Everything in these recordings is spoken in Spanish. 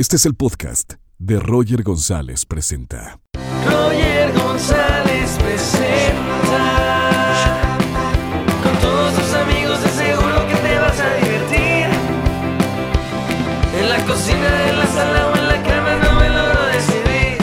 Este es el podcast de Roger González Presenta. Roger González presenta con todos tus amigos de seguro que te vas a divertir. En la cocina, en la sala o en la cama no me logro decidir.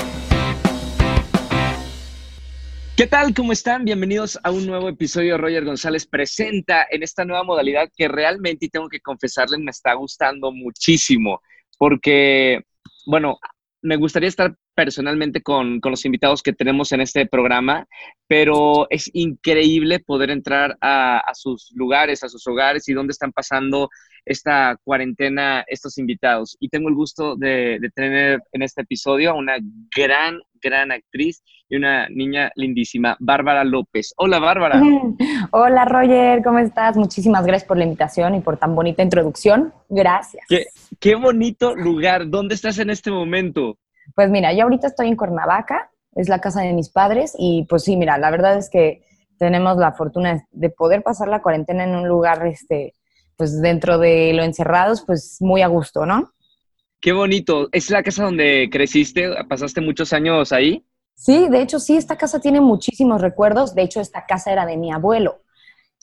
¿Qué tal? ¿Cómo están? Bienvenidos a un nuevo episodio de Roger González Presenta en esta nueva modalidad que realmente, y tengo que confesarles, me está gustando muchísimo porque, bueno, me gustaría estar personalmente con, con los invitados que tenemos en este programa, pero es increíble poder entrar a, a sus lugares, a sus hogares y dónde están pasando esta cuarentena estos invitados. Y tengo el gusto de, de tener en este episodio a una gran, gran actriz y una niña lindísima, Bárbara López. Hola, Bárbara. Hola Roger, ¿cómo estás? Muchísimas gracias por la invitación y por tan bonita introducción. Gracias. Qué, qué bonito lugar. ¿Dónde estás en este momento? Pues mira, yo ahorita estoy en Cuernavaca, es la casa de mis padres y pues sí, mira, la verdad es que tenemos la fortuna de poder pasar la cuarentena en un lugar, este, pues dentro de lo encerrados, pues muy a gusto, ¿no? Qué bonito. ¿Es la casa donde creciste? ¿Pasaste muchos años ahí? Sí, de hecho sí, esta casa tiene muchísimos recuerdos. De hecho, esta casa era de mi abuelo.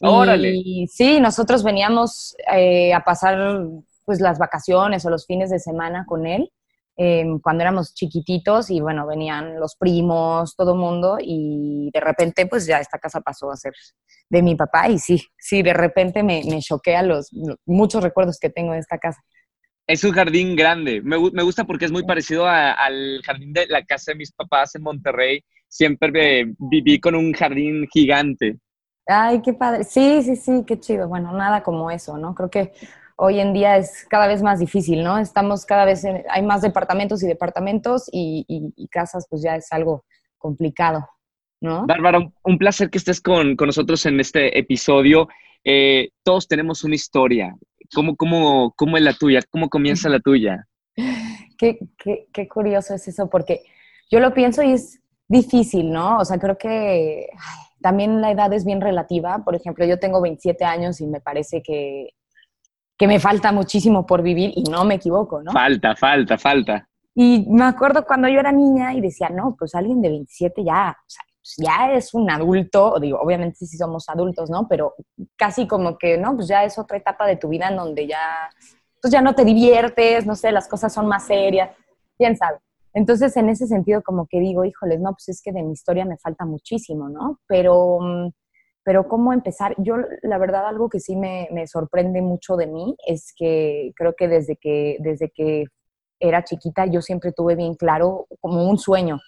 Órale. Y sí, nosotros veníamos eh, a pasar pues las vacaciones o los fines de semana con él eh, cuando éramos chiquititos y bueno, venían los primos, todo mundo y de repente pues ya esta casa pasó a ser de mi papá y sí, sí, de repente me, me choquea los muchos recuerdos que tengo de esta casa. Es un jardín grande. Me, me gusta porque es muy parecido a- al jardín de la casa de mis papás en Monterrey. Siempre viví con un jardín gigante. Ay, qué padre. Sí, sí, sí, qué chido. Bueno, nada como eso, ¿no? Creo que hoy en día es cada vez más difícil, ¿no? Estamos cada vez, en- hay más departamentos y departamentos y, y- y casas, pues ya es algo complicado, ¿no? Bárbara, un, un placer que estés con, con nosotros en este episodio. Eh, todos tenemos una historia. ¿Cómo, cómo, ¿Cómo es la tuya? ¿Cómo comienza la tuya? Qué, qué, qué curioso es eso, porque yo lo pienso y es difícil, ¿no? O sea, creo que ay, también la edad es bien relativa. Por ejemplo, yo tengo 27 años y me parece que, que me falta muchísimo por vivir y no me equivoco, ¿no? Falta, falta, falta. Y me acuerdo cuando yo era niña y decía, no, pues alguien de 27 ya, o sea, pues ya es un adulto, digo, obviamente sí somos adultos, ¿no? Pero casi como que, no, pues ya es otra etapa de tu vida en donde ya, pues ya no te diviertes, no sé, las cosas son más serias, quién sabe. Entonces, en ese sentido, como que digo, híjoles, no, pues es que de mi historia me falta muchísimo, ¿no? Pero, mm, pero ¿cómo empezar? Yo, la verdad, algo que sí me, me sorprende mucho de mí es que creo que desde que, desde que era chiquita, yo siempre tuve bien claro como un sueño.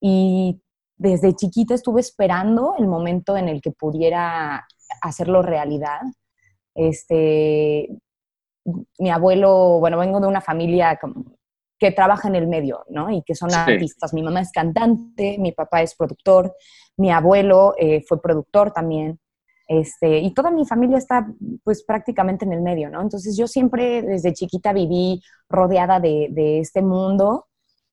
Y desde chiquita estuve esperando el momento en el que pudiera hacerlo realidad. Este, mi abuelo, bueno, vengo de una familia que trabaja en el medio, ¿no? Y que son Sí. artistas. Mi mamá es cantante, mi papá es productor, mi abuelo eh, fue productor también. Este, y toda mi familia está pues prácticamente en el medio, ¿no? Entonces yo siempre desde chiquita viví rodeada de, este mundo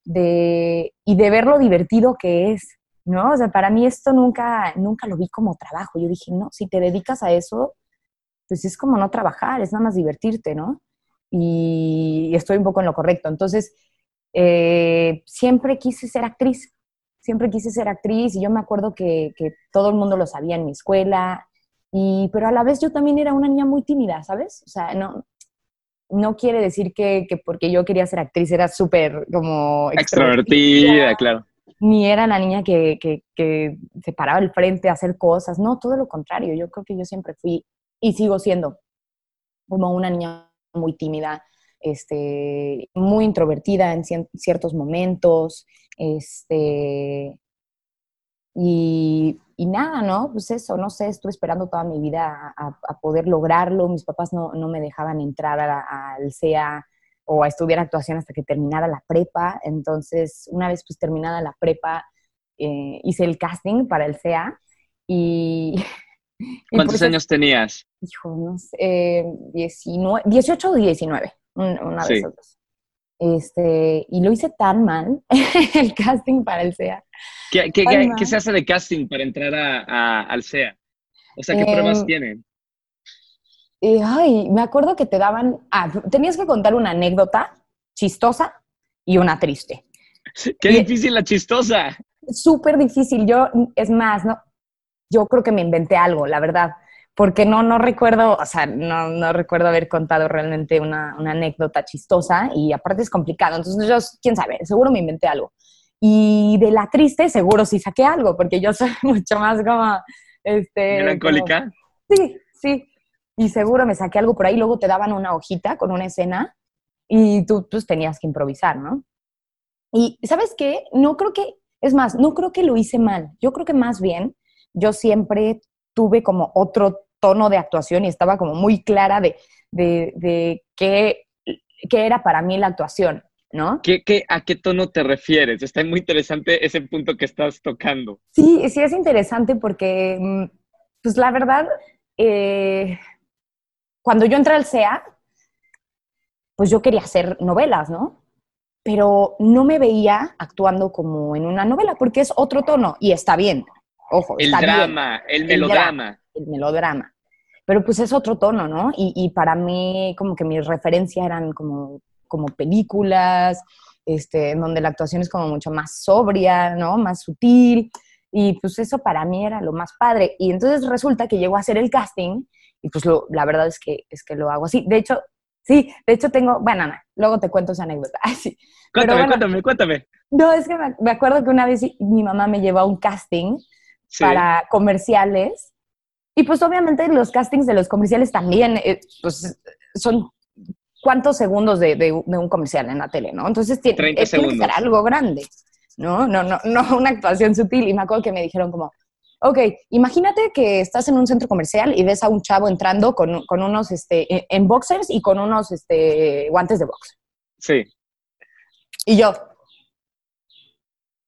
de, y de ver lo divertido que es, ¿no? O sea, para mí esto nunca, nunca lo vi como trabajo. Yo dije, no, si te dedicas a eso, pues es como no trabajar, es nada más divertirte, ¿no? Y estoy un poco en lo correcto. Entonces, eh, siempre quise ser actriz, siempre quise ser actriz y yo me acuerdo que, que todo el mundo lo sabía en mi escuela, y, pero a la vez yo también era una niña muy tímida, ¿sabes? O sea, no, no quiere decir que, que porque yo quería ser actriz era súper como Extrovertida, claro. ni era la niña que, que, que se paraba al frente a hacer cosas, no, todo lo contrario, yo creo que yo siempre fui y sigo siendo como una niña muy tímida, este, muy introvertida en ciertos momentos, este, y, y nada, ¿no? Pues eso, no sé, estuve esperando toda mi vida a, poder lograrlo, mis papás no, no me dejaban entrar al CEA o a estudiar actuación hasta que terminara la prepa, entonces una vez pues terminada la prepa, eh, hice el casting para el CEA y... ¿Cuántos años tenías? Hijo, no sé, eh, 19, 18 o 19, un- una Sí. esas dos. Este, y lo hice tan mal, el casting para el SEA. ¿Qué, qué- qué- se hace de casting para entrar a, a- al SEA? O sea, ¿qué Em, pruebas tienen? Y, ay, me acuerdo que te daban, ah, tenías que contar una anécdota chistosa y una triste. Qué Y- difícil la chistosa. Súper difícil. Yo, es más, no, yo creo que me inventé algo, la verdad, porque no, no recuerdo, o sea, no, no recuerdo haber contado realmente una, una anécdota chistosa y aparte es complicado. Entonces, yo, quién sabe, seguro me inventé algo. Y de la triste, seguro sí saqué algo, porque yo soy mucho más como, este... Melancólica. Sí, sí. Y seguro me saqué algo por ahí. Luego te daban una hojita con una escena y tú pues, tenías que improvisar, ¿no? Y ¿sabes qué? No creo que, es más, no creo que lo hice mal. Yo creo que más bien yo siempre tuve como otro tono de actuación y estaba como muy clara de, de, de qué, qué era para mí la actuación, ¿no? ¿Qué, qué, ¿A qué tono te refieres? Está muy interesante ese punto que estás tocando. Sí, sí es interesante porque, mm, pues la verdad, eh, cuando yo entré al CEA, pues yo quería hacer novelas, ¿no? Pero no me veía actuando como en una novela porque es otro tono y está bien. Ojo, El está bien, drama, El melodrama. El melodrama. Pero pues es otro tono, ¿no? Y, y para mí como que mis referencias eran como, como películas, este, en donde la actuación es como mucho más sobria, ¿no? Más sutil. Y pues eso para mí era lo más padre. Y entonces resulta que llego a hacer el casting y pues lo, la verdad es que, es que lo hago así. De hecho, sí, de hecho tengo, bueno, no, luego te cuento esa anécdota. Ay, sí. Cuéntame, bueno. cuéntame, cuéntame. No, es que me, me acuerdo que una vez mi mamá me llevó a un casting Sí. para comerciales. Y pues obviamente los castings de los comerciales también, eh, pues son cuántos segundos de, de- de un comercial en la tele, ¿no? Entonces tiene, 30 eh, tiene que ser algo grande, ¿no? No, no, no una actuación sutil. Y me acuerdo que me dijeron como, ok, imagínate que estás en un centro comercial y ves a un chavo entrando con, con unos, este, en- en boxers y con unos, este, guantes de box. Sí. Y yo,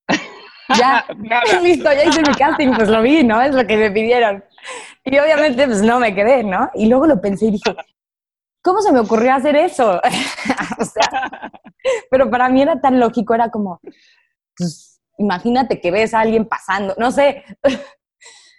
ya, listo, ya hice mi casting, pues lo vi, ¿no? Es lo que me pidieron. Y obviamente, pues no me quedé, ¿no? Y luego lo pensé y dije, ¿cómo se me ocurrió hacer eso? o sea, pero para mí era tan lógico, era como, pues, imagínate que ves a alguien pasando, no sé,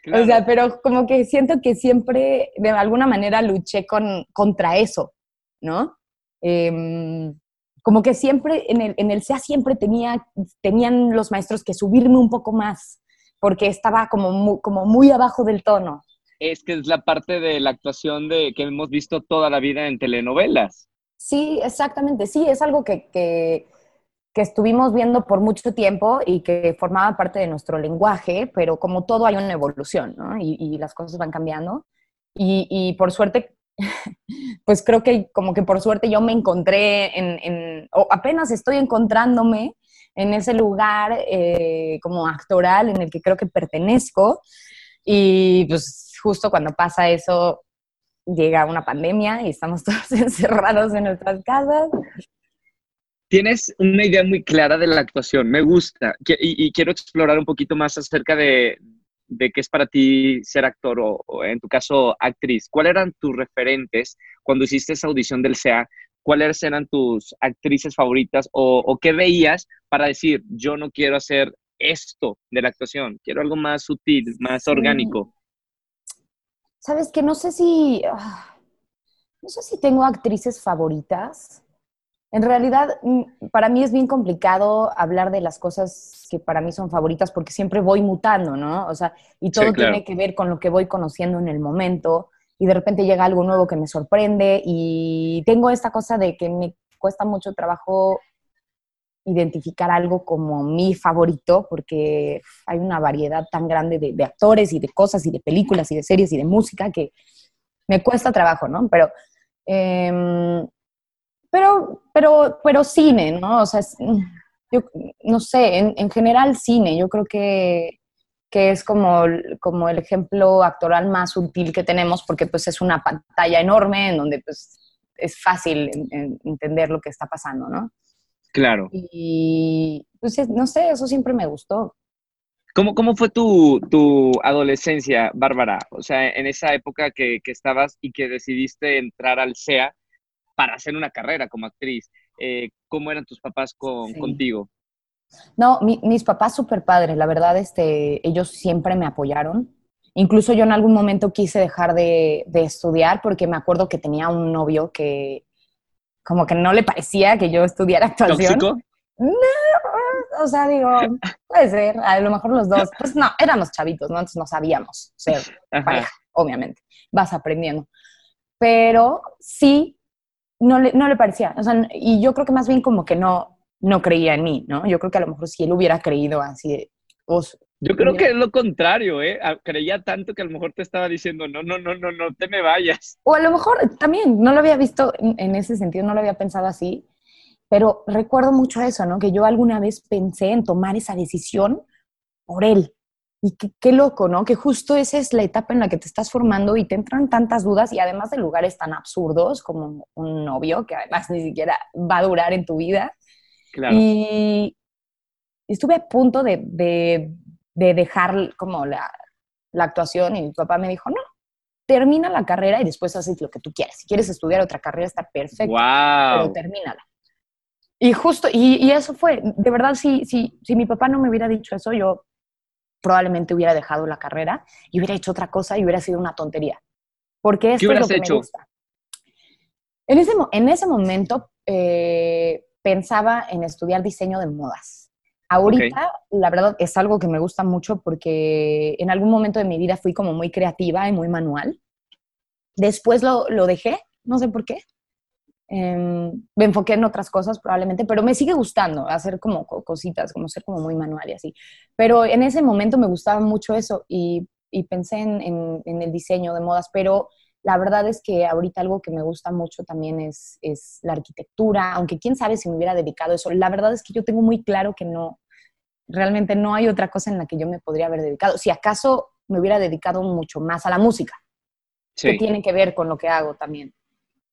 Claro. o sea, pero como que siento que siempre de alguna manera luché con, contra eso, ¿no? Em, como que siempre en el, en el SEA siempre tenía, tenían los maestros que subirme un poco más, porque estaba como muy, como muy abajo del tono. Es que es la parte de la actuación de que hemos visto toda la vida en telenovelas. Sí, exactamente, sí, es algo que, que, estuvimos viendo por mucho tiempo y que formaba parte de nuestro lenguaje, pero como todo hay una evolución, ¿no? Y, las cosas van cambiando. Y, por suerte, pues creo que como que por suerte yo me encontré en, en- o apenas estoy encontrándome en ese lugar eh, como actoral en el que creo que pertenezco. Y pues justo cuando pasa eso, llega una pandemia y estamos todos encerrados en nuestras casas. Tienes una idea muy clara de la actuación, me gusta. Y, y quiero explorar un poquito más acerca de, de qué es para ti ser actor o, o en tu caso actriz. ¿Cuáles eran tus referentes cuando hiciste esa audición del SEA? ¿Cuáles eran tus actrices favoritas o, o qué veías para decir, yo no quiero hacer esto de la actuación, quiero algo más sutil, más orgánico? Sabes que no sé si. ah, No sé si tengo actrices favoritas. En realidad, mm, para mí es bien complicado hablar de las cosas que para mí son favoritas porque siempre voy mutando, ¿no? O sea, y todo Sí, claro. tiene que ver con lo que voy conociendo en el momento y de repente llega algo nuevo que me sorprende y tengo esta cosa de que me cuesta mucho trabajo identificar algo como mi favorito porque hay una variedad tan grande de, actores y de cosas y de películas y de series y de música que me cuesta trabajo, ¿no? Pero, em, pero, pero, pero cine, ¿no? O sea, yo no sé, en, en general cine, yo creo que, que es como, como el ejemplo actoral más sutil que tenemos porque pues es una pantalla enorme en donde pues es fácil en- en entender lo que está pasando, ¿no? Claro. Y pues es- no sé, eso siempre me gustó. ¿Cómo, cómo fue tu, tu adolescencia, Bárbara? O sea, en esa época que, que estabas y que decidiste entrar al SEA para hacer una carrera como actriz. Eh, ¿Cómo eran tus papás con, Sí. contigo? No, mi- mis papás súper padres, la verdad, este, ellos siempre me apoyaron. Incluso yo en algún momento quise dejar de, de estudiar porque me acuerdo que tenía un novio que como que no le parecía que yo estudiara actuación. ¿Tóxico? o sea, digo, puede ser, a lo mejor los dos, pues no, éramos chavitos, ¿no? Entonces no sabíamos ser pareja, obviamente, vas aprendiendo. Pero sí, no le, no le parecía, o sea, y yo creo que más bien como que no, no creía en mí, ¿no? Yo creo que a lo mejor si él hubiera creído así, pues, yo creo que es lo contrario, ¿eh? Creía tanto que a lo mejor te estaba diciendo, no, no, no, no, no te me vayas. O a lo mejor también, no lo había visto en, ese sentido, no lo había pensado así, pero recuerdo mucho eso, ¿no? Que yo alguna vez pensé en tomar esa decisión por él. Y qué, loco, ¿no? Que justo esa es la etapa en la que te estás formando y te entran tantas dudas y además de lugares tan absurdos como un novio, que además ni siquiera va a durar en tu vida. Claro. Y estuve a punto de de dejar como la, actuación y mi papá me dijo, no, termina la carrera y después haces lo que tú quieras. Si quieres estudiar otra carrera está perfecto, pero termínala. Y justo, y, eso fue, de verdad, si, si, si mi papá no me hubiera dicho eso, yo probablemente hubiera dejado la carrera y hubiera hecho otra cosa y hubiera sido una tontería. Porque esto es lo que me gusta. En ese, en ese momento eh, pensaba en estudiar diseño de modas. Ahorita, la verdad, es algo que me gusta mucho porque en algún momento de mi vida fui como muy creativa y muy manual. Después lo, lo dejé, no sé por qué. Em, me enfoqué en otras cosas probablemente, pero me sigue gustando hacer como cositas, como ser como muy manual y así. Pero en ese momento me gustaba mucho eso y, y pensé en, en, en, el diseño de modas, pero la verdad es que ahorita algo que me gusta mucho también es, es la arquitectura, aunque quién sabe si me hubiera dedicado a eso. La verdad es que yo tengo muy claro que no, realmente no hay otra cosa en la que yo me podría haber dedicado. Si acaso me hubiera dedicado mucho más a la música, que tiene que ver con lo que hago también.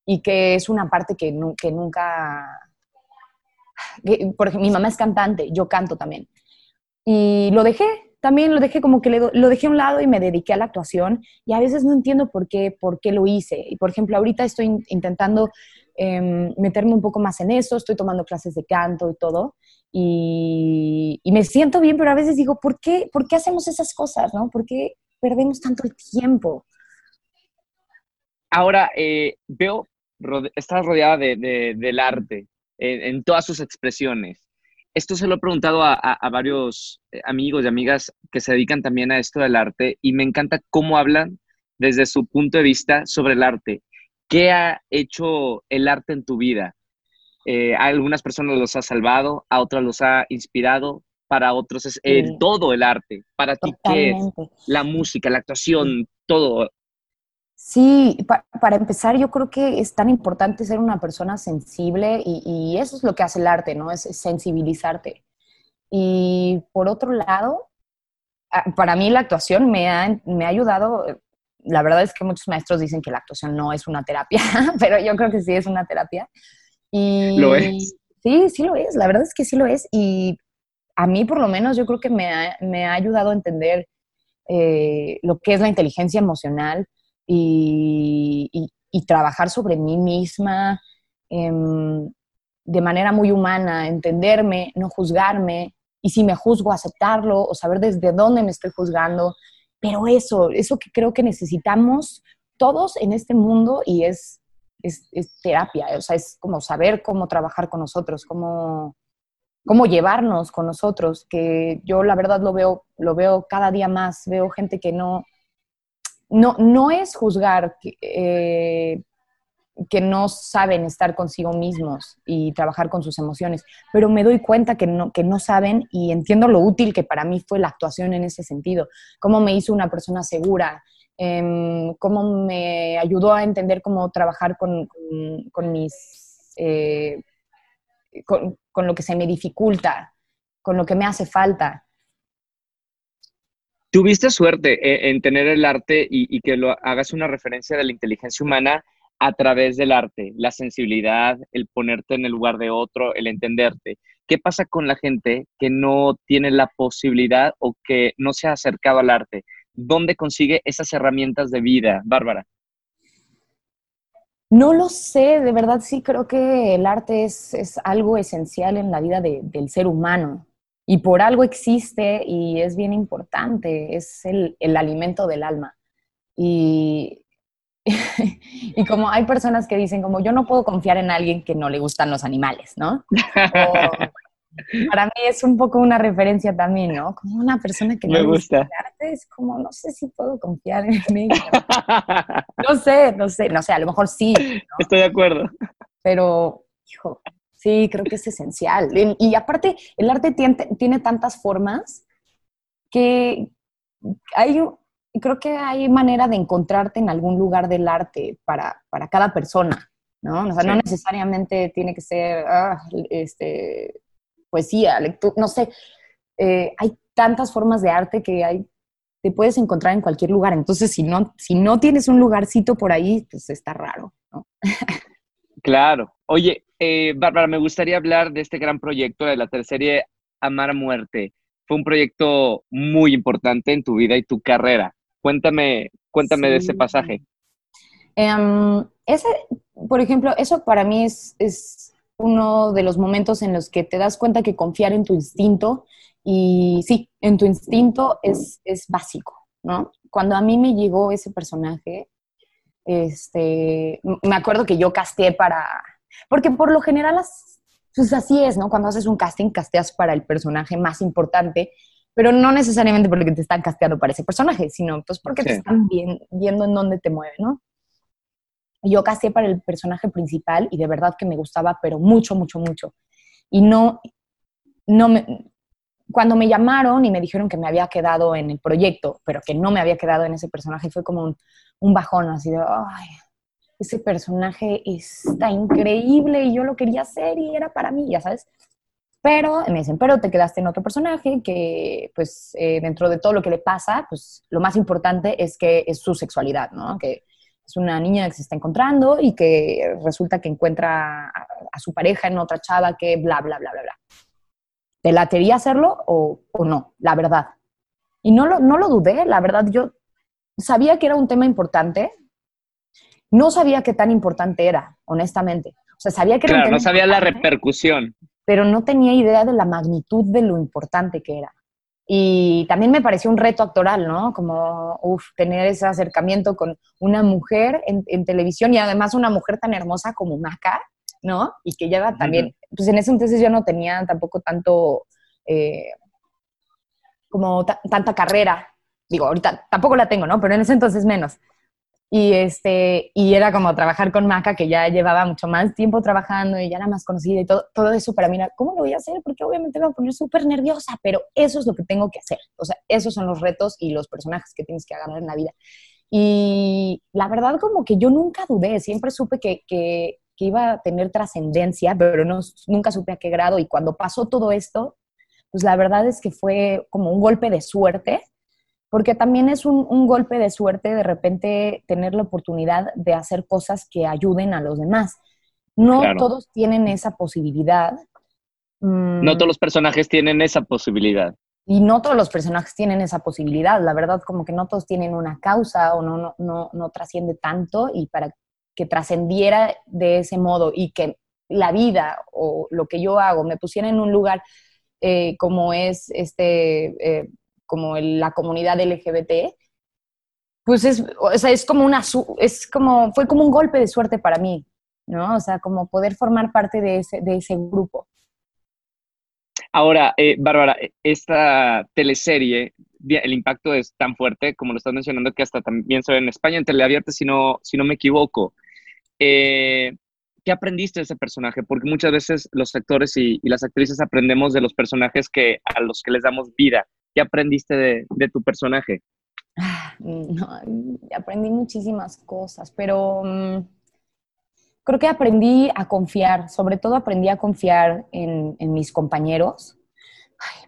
Y que es una parte que, que nunca... por ejemplo, mi mamá es cantante, yo canto también. Y lo dejé, también lo dejé como que lo dejé a un lado y me dediqué a la actuación y a veces no entiendo por qué, por qué lo hice. Y por ejemplo, ahorita estoy intentando em, meterme un poco más en eso, estoy tomando clases de canto y todo y, me siento bien, pero a veces digo, ¿por qué, ¿por qué hacemos esas cosas? ¿no? ¿Por qué perdemos tanto el tiempo? Ahora, eh, veo, estás rodeada de, del arte en, todas sus expresiones. Esto se lo he preguntado a, a, varios eh, amigos y amigas que se dedican también a esto del arte y me encanta cómo hablan desde su punto de vista sobre el arte. ¿Qué ha hecho el arte en tu vida? Eh, a algunas personas los ha salvado, a otras los ha inspirado, para otros es el, todo el arte. Para ti, ¿qué es? La música, la actuación, todo. Sí, para empezar, yo creo que es tan importante ser una persona sensible y, eso es lo que hace el arte, ¿no? Es, sensibilizarte. Y por otro lado, para mí la actuación me ha, me ha ayudado, la verdad es que muchos maestros dicen que la actuación no es una terapia, pero yo creo que sí es una terapia. Y, ¿Lo es? Sí, sí lo es, la verdad es que sí lo es. Y a mí por lo menos yo creo que me ha, me ha ayudado a entender eh, lo que es la inteligencia emocional y, y, trabajar sobre mí misma em, de manera muy humana, entenderme, no juzgarme, y si me juzgo, aceptarlo o saber desde dónde me estoy juzgando. Pero eso, eso que creo que necesitamos todos en este mundo y es es, terapia, o sea, es como saber cómo trabajar con nosotros, cómo, cómo llevarnos con nosotros, que yo la verdad lo veo, lo veo cada día más, veo gente que no, no, no es juzgar, que, eh, que no saben estar consigo mismos y trabajar con sus emociones, pero me doy cuenta que no, que no saben y entiendo lo útil que para mí fue la actuación en ese sentido, cómo me hizo una persona segura, Em, cómo me ayudó a entender cómo trabajar con, con, mis, eh, con, lo que se me dificulta, con lo que me hace falta. Tuviste suerte eh, en tener el arte y, y, que lo hagas una referencia de la inteligencia humana a través del arte, la sensibilidad, el ponerte en el lugar de otro, el entenderte. ¿Qué pasa con la gente que no tiene la posibilidad o que no se ha acercado al arte? ¿Dónde consigue esas herramientas de vida, Bárbara? No lo sé, de verdad sí creo que el arte es, algo esencial en la vida del ser humano y por algo existe y es bien importante, es el, alimento del alma. Y, y como hay personas que dicen como yo no puedo confiar en alguien que no le gustan los animales, ¿no? para mí es un poco una referencia también, ¿no? Como una persona que Me no gusta. el arte, es como, no sé si puedo confiar en ella. No sé, no sé, no sé, a lo mejor sí, Estoy de acuerdo. pero, hijo, sí, creo que es esencial. Y, aparte, el arte tiene, tiene tantas formas que hay, creo que hay manera de encontrarte en algún lugar del arte para, para cada persona, ¿no? O sea, no Sí. necesariamente tiene que ser ah, este, poesía, lectura, no sé. Eh, hay tantas formas de arte que hay, te puedes encontrar en cualquier lugar. Entonces, si no, si no tienes un lugarcito por ahí, pues está raro, ¿no? Claro. Oye, eh, Bárbara, me gustaría hablar de este gran proyecto de la tercerie Amar a Muerte. Fue un proyecto muy importante en tu vida y tu carrera. Cuéntame, cuéntame de ese pasaje. Em, ese, por ejemplo, eso para mí es, es uno de los momentos en los que te das cuenta que confiar en tu instinto y sí, en tu instinto es, es básico, ¿no? Cuando a mí me llegó ese personaje, este, me acuerdo que yo casteé para, porque por lo general las, pues así es, ¿no? Cuando haces un casting, casteas para el personaje más importante, pero no necesariamente porque te están casteando para ese personaje, sino pues porque te están bien- viendo en dónde te mueve, ¿no? Yo casté para el personaje principal y de verdad que me gustaba, pero mucho, mucho, mucho. Y no, no me, cuando me llamaron y me dijeron que me había quedado en el proyecto, pero que no me había quedado en ese personaje, fue como un, un bajón, así de, ay, ese personaje está increíble y yo lo quería hacer y era para mí, ya sabes. Pero me dicen, pero te quedaste en otro personaje que, pues, eh, dentro de todo lo que le pasa, pues, lo más importante es que es su sexualidad, ¿no? Que es una niña que se está encontrando y que resulta que encuentra a, a su pareja en otra chava que bla, bla, bla, bla, bla. ¿Te latería hacerlo o, o no? La verdad. Y no lo, no lo dudé, la verdad, yo sabía que era un tema importante, no sabía qué tan importante era, honestamente. O sea, sabía que era un tema no sabía la repercusión. pero no tenía idea de la magnitud de lo importante que era. Y también me pareció un reto actoral, ¿no? Como, uff, tener ese acercamiento con una mujer en, en televisión y además una mujer tan hermosa como Maca, ¿no? Y que lleva también, pues en ese entonces yo no tenía tampoco tanto, eh, como ta- tanta carrera. Digo, ahorita tampoco la tengo, ¿no? Pero en ese entonces menos. Y, este, y era como trabajar con Maca, que ya llevaba mucho más tiempo trabajando y ya era más conocida y todo, todo eso para mí era, ¿cómo lo voy a hacer? Porque obviamente me voy a poner súper nerviosa, pero eso es lo que tengo que hacer. O sea, esos son los retos y los personajes que tienes que agarrar en la vida. Y la verdad como que yo nunca dudé, siempre supe que, que, que iba a tener trascendencia, pero no, nunca supe a qué grado. Y cuando pasó todo esto, pues la verdad es que fue como un golpe de suerte porque también es un, un, golpe de suerte de repente tener la oportunidad de hacer cosas que ayuden a los demás. No Claro. todos tienen esa posibilidad. Mm, No todos los personajes tienen esa posibilidad. y no todos los personajes tienen esa posibilidad. La verdad, como que no todos tienen una causa o no, no, no, no trasciende tanto y para que trascendiera de ese modo y que la vida o lo que yo hago me pusiera en un lugar eh, como es este, eh, como el- la comunidad LGBT, pues es, o sea, es como una, es como, fue como un golpe de suerte para mí, ¿no? O sea, como poder formar parte de ese, de ese grupo. Ahora, eh, Bárbara, esta teleserie, el impacto es tan fuerte, como lo estás mencionando, que hasta también se ve en España, en teleabierta, si no, si no me equivoco. Eh, ¿Qué aprendiste de ese personaje? Porque muchas veces los actores y, y las actrices aprendemos de los personajes que, a los que les damos vida. ¿Qué aprendiste de, tu personaje? Ah, aprendí muchísimas cosas, pero mm, creo que aprendí a confiar, sobre todo aprendí a confiar en, mis compañeros,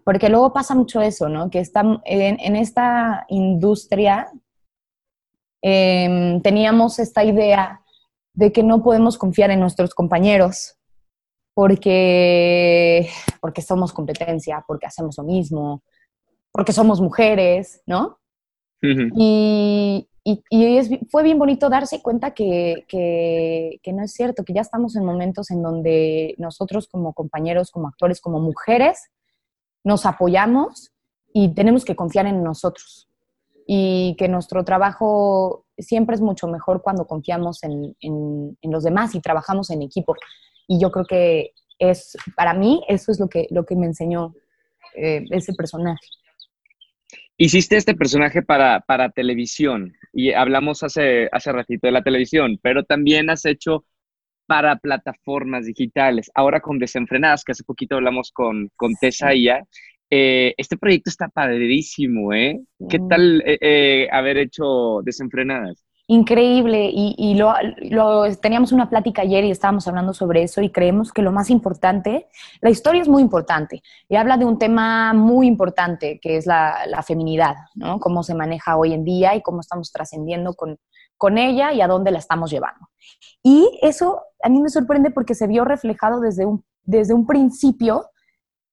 porque luego pasa mucho eso, ¿no? Que en esta industria em, teníamos esta idea de que no podemos confiar en nuestros compañeros porque, porque somos competencia, porque hacemos lo mismo, porque somos mujeres, ¿no? Ujú. Y, y- y es- fue bien bonito darse cuenta que, que- que no es cierto, que ya estamos en momentos en donde nosotros como compañeros, como actores, como mujeres, nos apoyamos y tenemos que confiar en nosotros. Y que nuestro trabajo siempre es mucho mejor cuando confiamos en, en- en los demás y trabajamos en equipo. Y yo creo que es, para mí, eso es lo que, lo que me enseñó eh, ese personaje. Hiciste este personaje para, para televisión y hablamos hace, hace ratito de la televisión, pero también has hecho para plataformas digitales. Ahora con Desenfrenadas, que hace poquito hablamos con, con Tessa Ia, eh, este proyecto está padrísimo, ¿eh? ¿Qué Mm. tal eh, eh, haber hecho Desenfrenadas? Increíble, y, y lo, lo- teníamos una plática ayer y estábamos hablando sobre eso y creemos que lo más importante, la historia es muy importante y habla de un tema muy importante que es la, la feminidad, ¿no? Cómo se maneja hoy en día y cómo estamos trascendiendo con, con ella y a dónde la estamos llevando. Y eso a mí me sorprende porque se vio reflejado desde un, desde un principio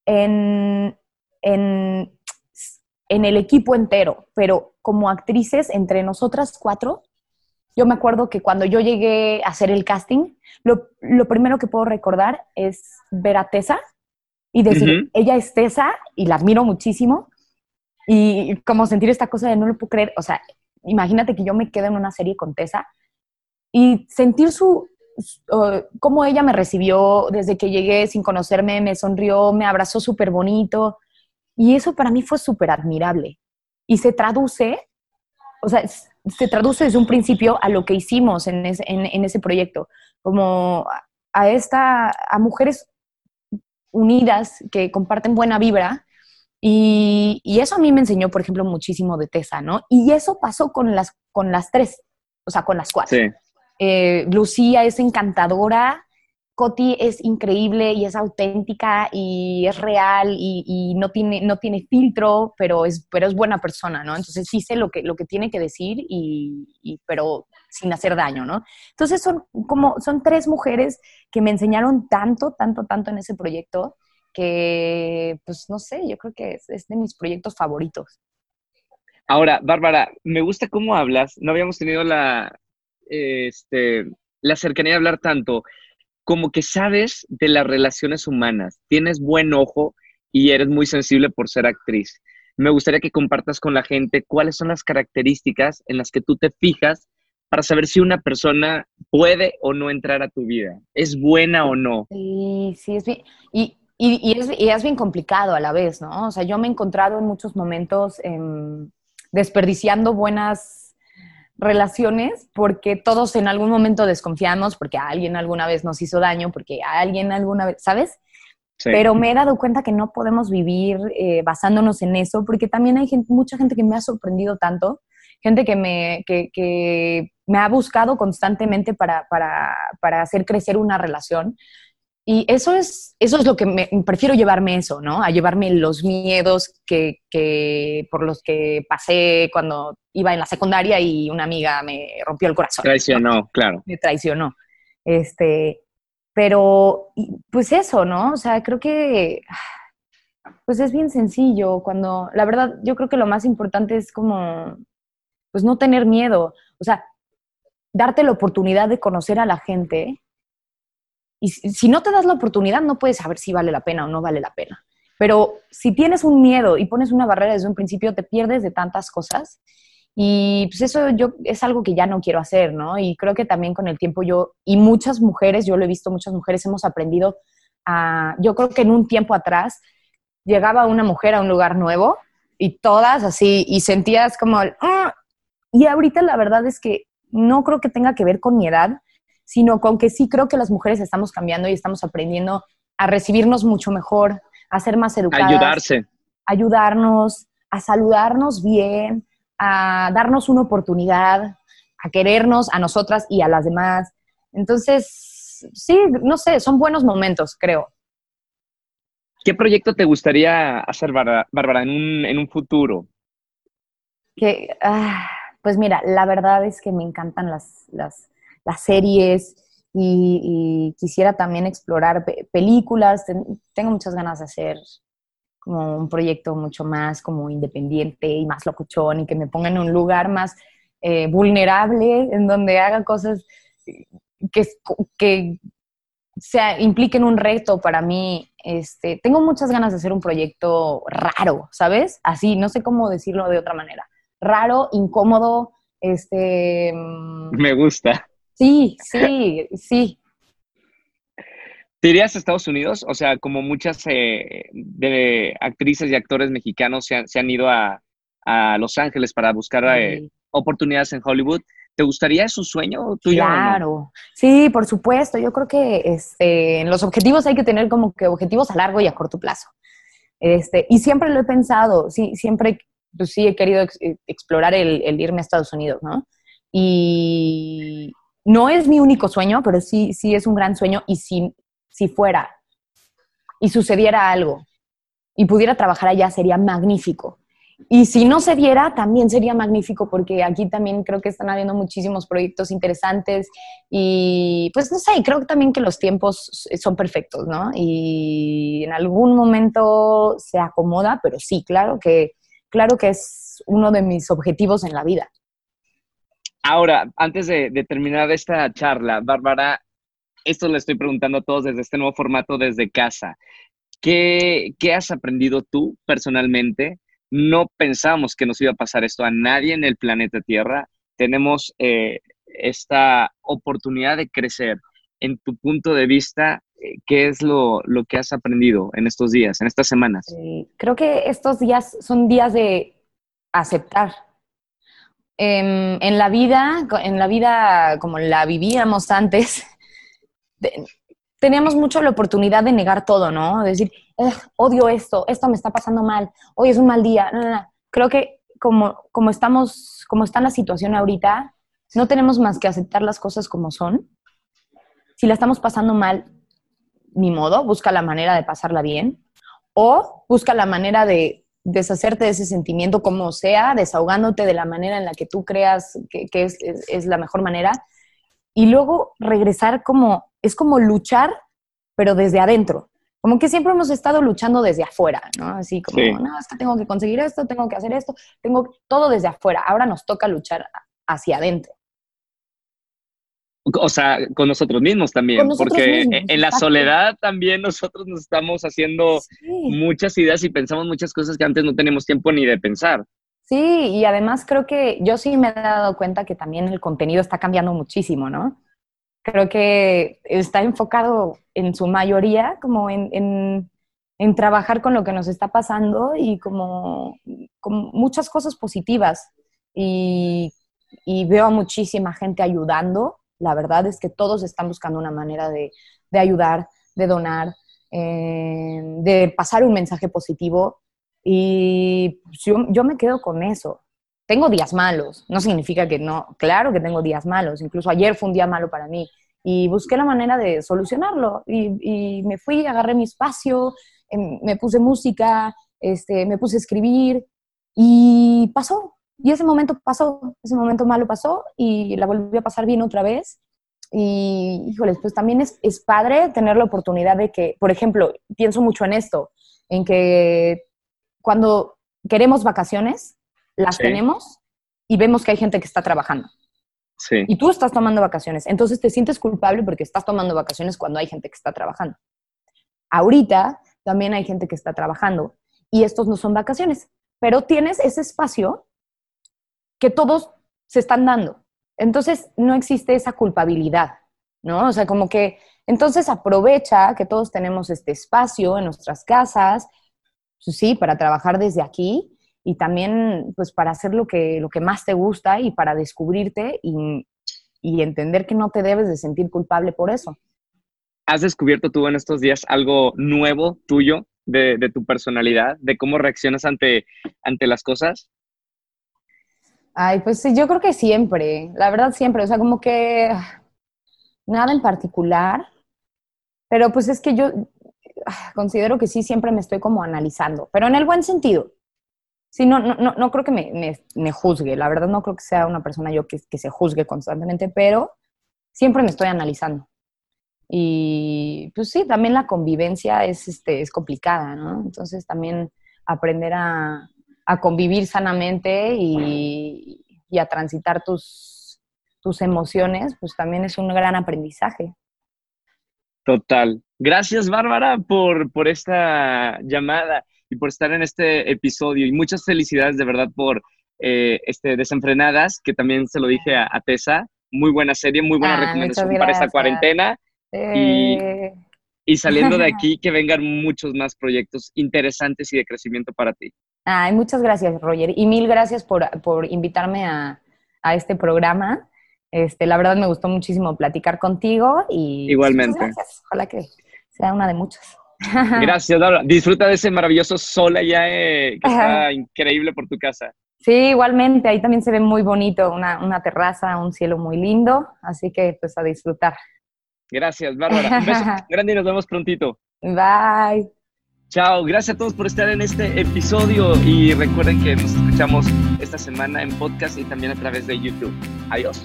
en, en, en el equipo entero, pero como actrices, entre nosotras cuatro, yo me acuerdo que cuando yo llegué a hacer el casting, lo, lo primero que puedo recordar es ver a Tessa y decir, ella es Tessa y la admiro muchísimo. Y como sentir esta cosa de no lo puedo creer, o sea, imagínate que yo me quedo en una serie con Tessa y sentir su, uh, cómo ella me recibió desde que llegué sin conocerme, me sonrió, me abrazó súper bonito. Y eso para mí fue súper admirable. Y se traduce, o sea, s- se traduce desde un principio a lo que hicimos en ese, en, en ese proyecto, como a- esta, a mujeres unidas que comparten buena vibra. Y, y eso a mí me enseñó, por ejemplo, muchísimo de Tessa, ¿no? Y eso pasó con las, con las tres, o sea, con las cuatro. Sí. Eh, Lucía es encantadora, Coti es increíble y es auténtica y es real y, no, tiene, no tiene filtro, pero es, pero es buena persona, ¿no? Entonces dice lo que, lo que tiene que decir, y, y- pero sin hacer daño, ¿no? Entonces son como, son tres mujeres que me enseñaron tanto, tanto, tanto en ese proyecto que, pues no sé, yo creo que es, es de mis proyectos favoritos. Ahora, Bárbara, me gusta cómo hablas. No habíamos tenido la, este, la cercanía de hablar tanto. Como que sabes de las relaciones humanas, tienes buen ojo y eres muy sensible por ser actriz. Me gustaría que compartas con la gente cuáles son las características en las que tú te fijas para saber si una persona puede o no entrar a tu vida. ¿Es buena o no? Sí, sí, es bien. Y, y, es, y es bien complicado a la vez, ¿no? O sea, yo me he encontrado en muchos momentos em, desperdiciando buenas relaciones porque todos en algún momento desconfiamos, porque a alguien alguna vez nos hizo daño, porque a alguien alguna vez, ¿sabes? Sí. Pero me he dado cuenta que no podemos vivir eh, basándonos en eso, porque también hay gente, mucha gente que me ha sorprendido tanto, gente que me, que, que me ha buscado constantemente para, para, para hacer crecer una relación. Y eso es, eso es lo que me, prefiero llevarme eso, ¿no? A llevarme los miedos que, que, por los que pasé cuando iba en la secundaria y una amiga me rompió el corazón. Traicionó, claro. Me traicionó. Este, pero, pues eso, ¿no? O sea, creo que, pues es bien sencillo cuando, la verdad, yo creo que lo más importante es como, pues no tener miedo. O sea, darte la oportunidad de conocer a la gente. Y si, no te das la oportunidad, no puedes saber si vale la pena o no vale la pena. Pero si tienes un miedo y pones una barrera desde un principio, te pierdes de tantas cosas. Y pues eso yo es algo que ya no quiero hacer, ¿no? Y creo que también con el tiempo yo, y muchas mujeres, yo lo he visto, muchas mujeres hemos aprendido a, yo creo que en un tiempo atrás llegaba una mujer a un lugar nuevo y todas así, y sentías como el, "Ah". y ahorita la verdad es que no creo que tenga que ver con mi edad, sino con que sí creo que las mujeres estamos cambiando y estamos aprendiendo a recibirnos mucho mejor, a ser más educadas. Ayudarse. Ayudarnos, a saludarnos bien, a darnos una oportunidad, a querernos a nosotras y a las demás. Entonces, sí, no sé, son buenos momentos, creo. ¿Qué proyecto te gustaría hacer, Bárbara, en un, en un futuro? Que, ah, pues mira, la verdad es que me encantan las, las, las series y, quisiera también explorar pe- películas. Ten- tengo muchas ganas de hacer como un proyecto mucho más como independiente y más locuchón y que me ponga en un lugar más eh, vulnerable, en donde haga cosas que, que sea, impliquen un reto para mí. Este, tengo muchas ganas de hacer un proyecto raro, ¿sabes? Así, no sé cómo decirlo de otra manera. Raro, incómodo, este... mm, Me gusta. Sí, sí, sí. ¿Te irías a Estados Unidos? O sea, como muchas eh, de actrices y actores mexicanos se han, se han ido a, a, Los Ángeles para buscar eh, Sí. oportunidades en Hollywood. ¿Te gustaría su sueño tuyo? o no? Claro, sí, por supuesto. Yo creo que este, en los objetivos hay que tener como que objetivos a largo y a corto plazo. Este, y siempre lo he pensado, sí, siempre, pues sí he querido ex- eh, explorar el, el irme a Estados Unidos, ¿no? Y no es mi único sueño, pero sí, sí es un gran sueño. Y si, si fuera y sucediera algo y pudiera trabajar allá, sería magnífico. Y si no se diera, también sería magnífico porque aquí también creo que están habiendo muchísimos proyectos interesantes y pues no sé, creo también que los tiempos son perfectos, ¿no? Y en algún momento se acomoda, pero sí, claro que, claro que es uno de mis objetivos en la vida. Ahora, antes de, terminar esta charla, Bárbara, esto le estoy preguntando a todos desde este nuevo formato desde casa. ¿Qué, has aprendido tú personalmente? No pensamos que nos iba a pasar esto a nadie en el planeta Tierra. Tenemos eh, esta oportunidad de crecer. En tu punto de vista, eh, ¿qué es lo, lo que has aprendido en estos días, en estas semanas? Eh, creo que estos días son días de aceptar. Em, en la vida, en la vida como la vivíamos antes, teníamos mucho la oportunidad de negar todo, ¿no? De decir, "Ugh, odio esto, esto me está pasando mal, hoy es un mal día. No, no, no. Creo que como, como estamos, como está la situación ahorita, no tenemos más que aceptar las cosas como son. Si la estamos pasando mal, ni modo, busca la manera de pasarla bien o busca la manera de deshacerte de ese sentimiento como sea, desahogándote de la manera en la que tú creas que, que es, es- es la mejor manera, y luego regresar como, es como luchar, pero desde adentro. Como que siempre hemos estado luchando desde afuera, ¿no? Así como, Sí. no, es que tengo que conseguir esto, tengo que hacer esto, tengo todo desde afuera. Ahora nos toca luchar hacia adentro. O sea, con nosotros mismos también, nosotros porque mismos, en la soledad también nosotros nos estamos haciendo Sí. muchas ideas y pensamos muchas cosas que antes no teníamos tiempo ni de pensar. Sí, y además creo que yo sí me he dado cuenta que también el contenido está cambiando muchísimo, ¿no? Creo que está enfocado en su mayoría como en, en- en trabajar con lo que nos está pasando y como, como muchas cosas positivas. Y, y veo a muchísima gente ayudando. La verdad es que todos están buscando una manera de, de ayudar, de donar, eh, de pasar un mensaje positivo. Y pues, yo, yo me quedo con eso. Tengo días malos, no significa que no, claro que tengo días malos, incluso ayer fue un día malo para mí y busqué la manera de solucionarlo y, y me fui, agarré mi espacio, em, me puse música, este, me puse a escribir y pasó. Y ese momento pasó, ese momento malo pasó y la volví a pasar bien otra vez. Y, híjoles, pues también es, es padre tener la oportunidad de que, por ejemplo, pienso mucho en esto, en que cuando queremos vacaciones, las Sí. tenemos y vemos que hay gente que está trabajando. Sí. Y tú estás tomando vacaciones. Entonces te sientes culpable porque estás tomando vacaciones cuando hay gente que está trabajando. Ahorita también hay gente que está trabajando y estos no son vacaciones, pero tienes ese espacio que todos se están dando. Entonces no existe esa culpabilidad, ¿no? O sea, como que entonces aprovecha que todos tenemos este espacio en nuestras casas, pues sí, para trabajar desde aquí y también pues para hacer lo que, lo que más te gusta y para descubrirte y, entender que no te debes de sentir culpable por eso. ¿Has descubierto tú en estos días algo nuevo tuyo de, de tu personalidad, de cómo reaccionas ante, ante las cosas? Ay, pues yo creo que siempre, la verdad siempre, o sea, como que nada en particular, pero pues es que yo ah, considero que sí siempre me estoy como analizando, pero en el buen sentido. Sí, no, no, no, no creo que me, me, me juzgue, la verdad no creo que sea una persona yo que, que se juzgue constantemente, pero siempre me estoy analizando. Y pues sí, también la convivencia es, este, es complicada, ¿no? Entonces también aprender a, a convivir sanamente y, y a transitar tus, tus emociones, pues también es un gran aprendizaje. Total. Gracias, Bárbara, por, por esta llamada y por estar en este episodio. Y muchas felicidades de verdad por eh, este Desenfrenadas, que también se lo dije a, a Tessa. Muy buena serie, muy buena Ah, recomendación para esta cuarentena. Eh, y saliendo de aquí que vengan muchos más proyectos interesantes y de crecimiento para ti. Ay, muchas gracias, Roger. Y mil gracias por, por invitarme a, a, este programa. Este, la verdad me gustó muchísimo platicar contigo y igualmente. gracias. Ojalá que sea una de muchas. Gracias, Laura. Disfruta de ese maravilloso sol allá eh, que está increíble por tu casa. Sí, igualmente. Ahí también se ve muy bonito, una, una terraza, un cielo muy lindo. Así que pues a disfrutar. Gracias, Bárbara. Un beso grande y nos vemos prontito. Bye. Chao, gracias a todos por estar en este episodio y recuerden que nos escuchamos esta semana en podcast y también a través de YouTube. Adiós.